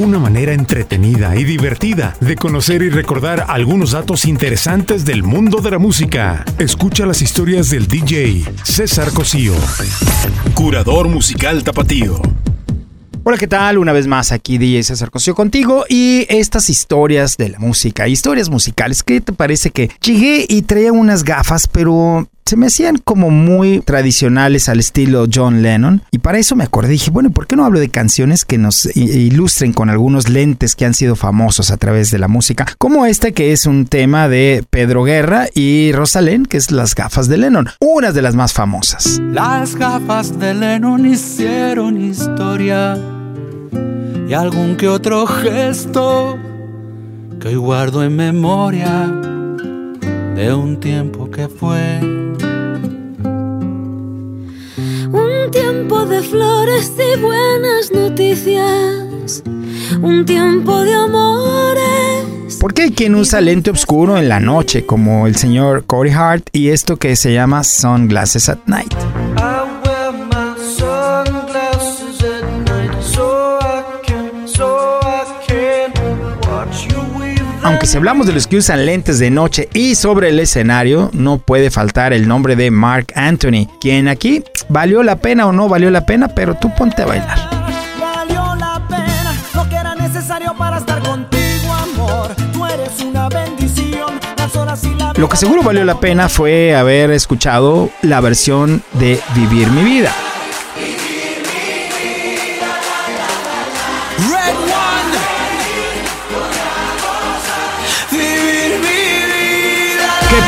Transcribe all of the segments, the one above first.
una manera entretenida y divertida de conocer y recordar algunos datos interesantes del mundo de la música. Escucha las historias del DJ César Cosío, curador musical tapatío. Hola, ¿qué tal? Una vez más aquí DJ César Cosío contigo y estas historias de la música, historias musicales. ¿Qué te parece que llegué y traía unas gafas, pero se me hacían como muy tradicionales al estilo John Lennon. Y para eso me acordé, dije, bueno, ¿por qué no hablo de canciones que nos ilustren con algunos lentes que han sido famosos a través de la música? Como este que es un tema de Pedro Guerra y Rosalén, que es Las gafas de Lennon, una de las más famosas. Las gafas de Lennon hicieron historia y algún que otro gesto que hoy guardo en memoria de un tiempo que fue. Un tiempo de flores y buenas noticias. Un tiempo de amores. ¿Por qué hay quien usa lente oscuro en la noche, como el señor Corey Hart y esto que se llama Sunglasses at Night? Aunque si hablamos de los que usan lentes de noche y sobre el escenario, no puede faltar el nombre de Mark Anthony, quien aquí valió la pena o no valió la pena, pero tú ponte a bailar. Valió la pena lo que era necesario para estar contigo, amor. Tú eres una bendición. Las horas y la Lo que seguro valió la pena fue haber escuchado la versión de Vivir mi vida. Red One.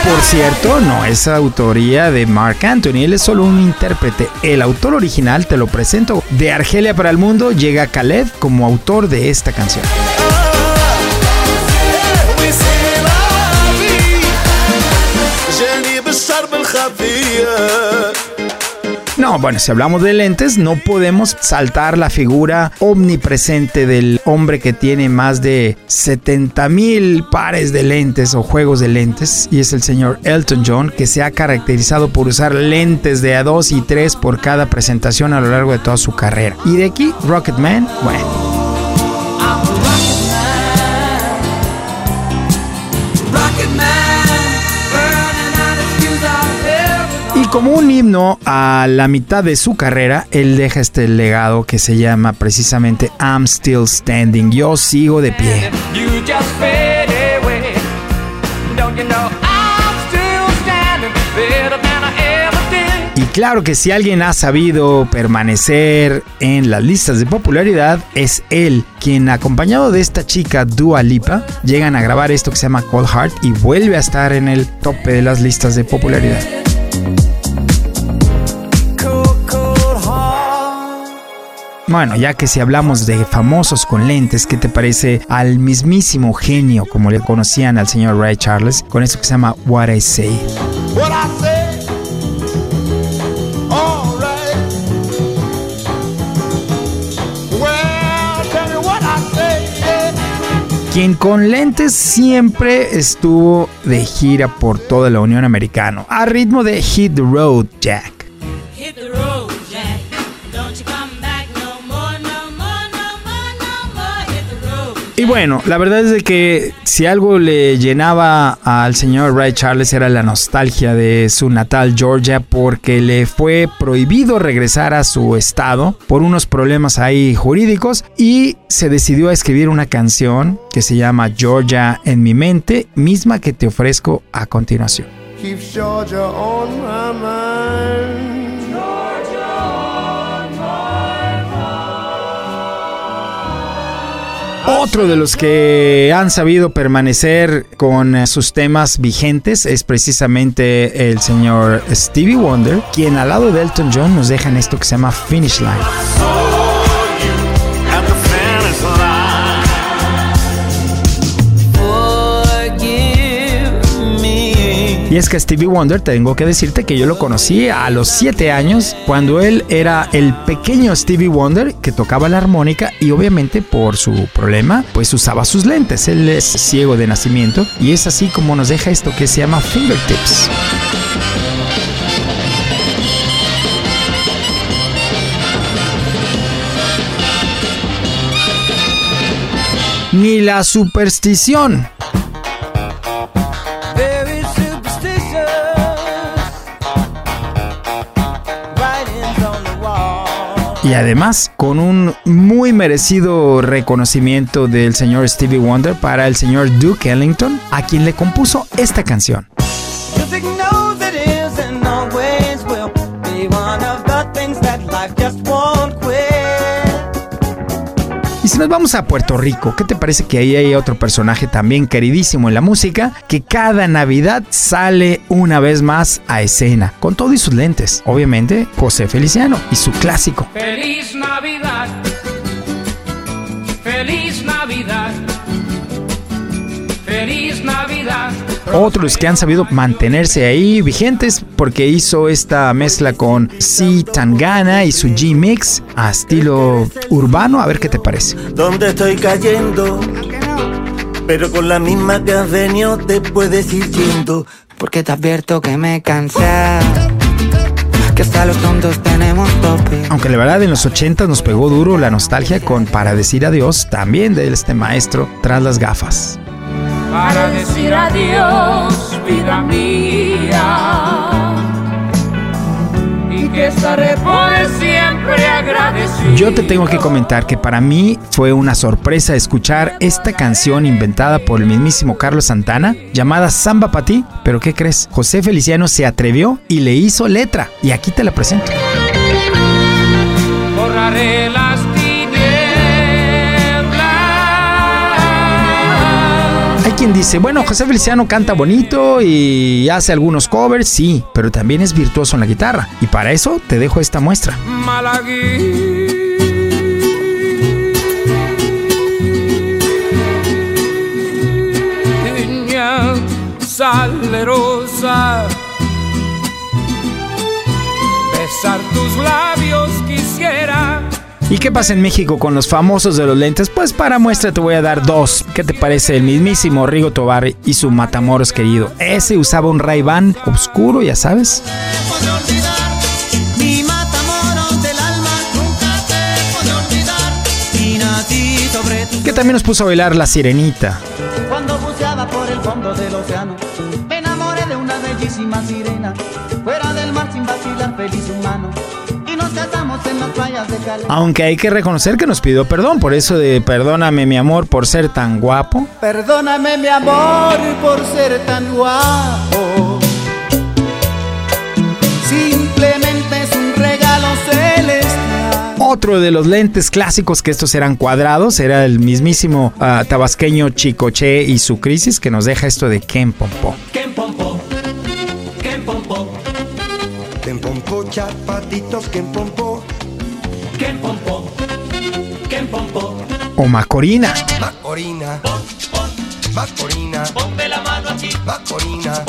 Por cierto no es autoría de Mark Anthony, él es solo un intérprete. El autor original, te lo presento, de Argelia para el Mundo, llega Khaled como autor de esta canción. No, bueno, si hablamos de lentes, no podemos saltar la figura omnipresente del hombre que tiene más de 70 mil pares de lentes o juegos de lentes, y es el señor Elton John, que se ha caracterizado por usar lentes de a 2 y 3 por cada presentación a lo largo de toda su carrera. Y de aquí, Rocketman, bueno. Como un himno a la mitad de su carrera, él deja este legado que se llama precisamente I'm Still Standing, yo sigo de pie. Y claro que si alguien ha sabido permanecer en las listas de popularidad, es él, quien acompañado de esta chica Dua Lipa, llegan a grabar esto que se llama Cold Heart y vuelve a estar en el tope de las listas de popularidad. Bueno, ya que si hablamos de famosos con lentes, ¿qué te parece al mismísimo genio, como le conocían al señor Ray Charles, con esto que se llama What I Say? What I say? Quien con lentes siempre estuvo de gira por toda la Unión Americana, a ritmo de Hit the Road Jack. Hit the road, Jack. Don't you come back Y bueno, la verdad es de que si algo le llenaba al señor Ray Charles era la nostalgia de su natal Georgia porque le fue prohibido regresar a su estado por unos problemas ahí jurídicos y se decidió a escribir una canción que se llama Georgia en mi mente, misma que te ofrezco a continuación. Otro de los que han sabido permanecer con eh, sus temas vigentes es precisamente el señor Stevie Wonder, quien al lado de Elton John nos deja en esto que se llama Finish Line. Y es que Stevie Wonder, tengo que decirte que yo lo conocí a los 7 años, cuando él era el pequeño Stevie Wonder que tocaba la armónica y obviamente por su problema, pues usaba sus lentes. Él es ciego de nacimiento y es así como nos deja esto que se llama Fingertips. ni la superstición. Y además, con un muy merecido reconocimiento del señor Stevie Wonder para el señor Duke Ellington, a quien le compuso esta canción. Nos vamos a Puerto Rico, ¿qué te parece que ahí hay otro personaje también queridísimo en la música que cada Navidad sale una vez más a escena, con todo y sus lentes? Obviamente, José Feliciano y su clásico. Feliz Navidad. Feliz Navidad. Feliz Navidad. Otros que han sabido mantenerse ahí vigentes porque hizo esta mezcla con C. Tangana y su G-Mix a estilo urbano. A ver qué te parece. donde estoy cayendo. Pero con la misma que has venido te puedes ir yendo. Porque te advierto que me cansé. Que hasta los tontos tenemos tope. Aunque la verdad en los 80 nos pegó duro la nostalgia con Para decir adiós también de este maestro tras las gafas. Para decir adiós, vida mía. Y que estaré por siempre agradecido. Yo te tengo que comentar que para mí fue una sorpresa escuchar esta canción inventada por el mismísimo Carlos Santana llamada Samba Pa' ti. Pero ¿qué crees? José Feliciano se atrevió y le hizo letra. Y aquí te la presento. Borraré las quien dice, bueno, José Feliciano canta bonito y hace algunos covers, sí, pero también es virtuoso en la guitarra. Y para eso te dejo esta muestra. Malagueña salerosa. Besar tus labios quisiera. ¿Y qué pasa en México con los famosos de los lentes? Pues para muestra te voy a dar dos. ¿Qué te parece el mismísimo Rigo Tobar y su Matamoros querido? Ese usaba un Ray-Ban oscuro, ya sabes. Que también nos puso a bailar La Sirenita. cuando por el fondo Aunque hay que reconocer que nos pidió perdón por eso de perdóname mi amor por ser tan guapo. perdóname mi amor por ser tan guapo simplemente es un regalo celestial Otro de los lentes clásicos que estos eran cuadrados era el mismísimo ah, tabasqueño Chicoche y su crisis que nos deja esto de Ken Pompo. Ken Pompo, Ken Pompo, Ken pompo, chapatitos, Ken pompo. O Macorina. Macorina. Macorina. Ponme la mano aquí, Macorina.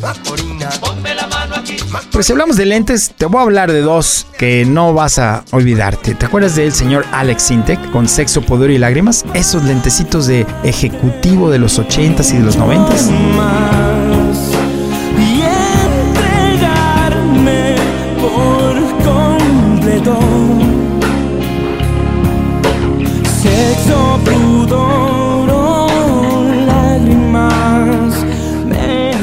Macorina. ponme la mano aquí. Pues si hablamos de lentes, te voy a hablar de dos que no vas a olvidarte. ¿Te acuerdas del señor Alex Sintek con Sexo, Poder y Lágrimas? Esos lentecitos de ejecutivo de los 80s y de los 90s.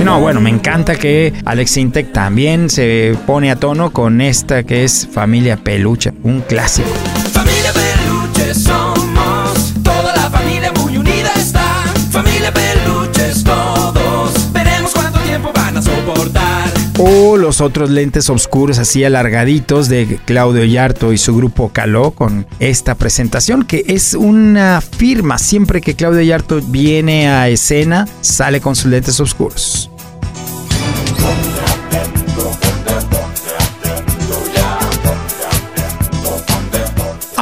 No, bueno, me encanta que Alex Sintek también se pone a tono con esta que es Familia Peluche, un clásico. Familia Peluche somos, O los otros lentes oscuros así alargaditos de Claudio Yarto y su grupo Caló con esta presentación que es una firma. Siempre que Claudio Yarto viene a escena, sale con sus lentes oscuros.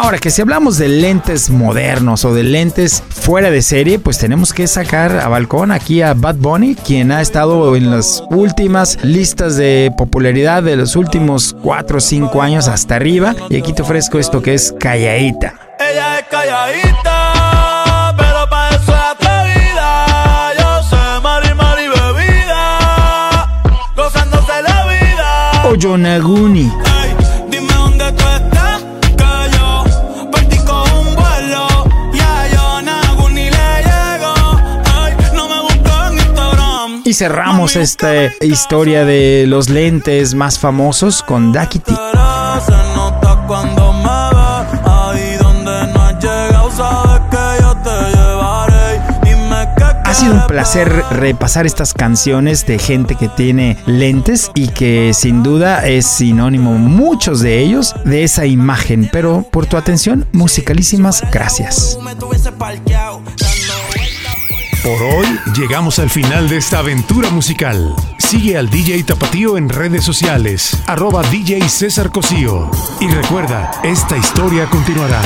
Ahora que si hablamos de lentes modernos o de lentes fuera de serie, pues tenemos que sacar a balcón aquí a Bad Bunny, quien ha estado en las últimas listas de popularidad de los últimos 4 o 5 años hasta arriba. Y aquí te ofrezco esto que es Calladita. Ella es calladita, pero cerramos esta historia de los lentes más famosos con Ducky T. Ha sido un placer repasar estas canciones de gente que tiene lentes y que sin duda es sinónimo, muchos de ellos, de esa imagen. Pero por tu atención, musicalísimas gracias. Por hoy llegamos al final de esta aventura musical. Sigue al DJ Tapatío en redes sociales, arroba DJ César Cosío. Y recuerda, esta historia continuará.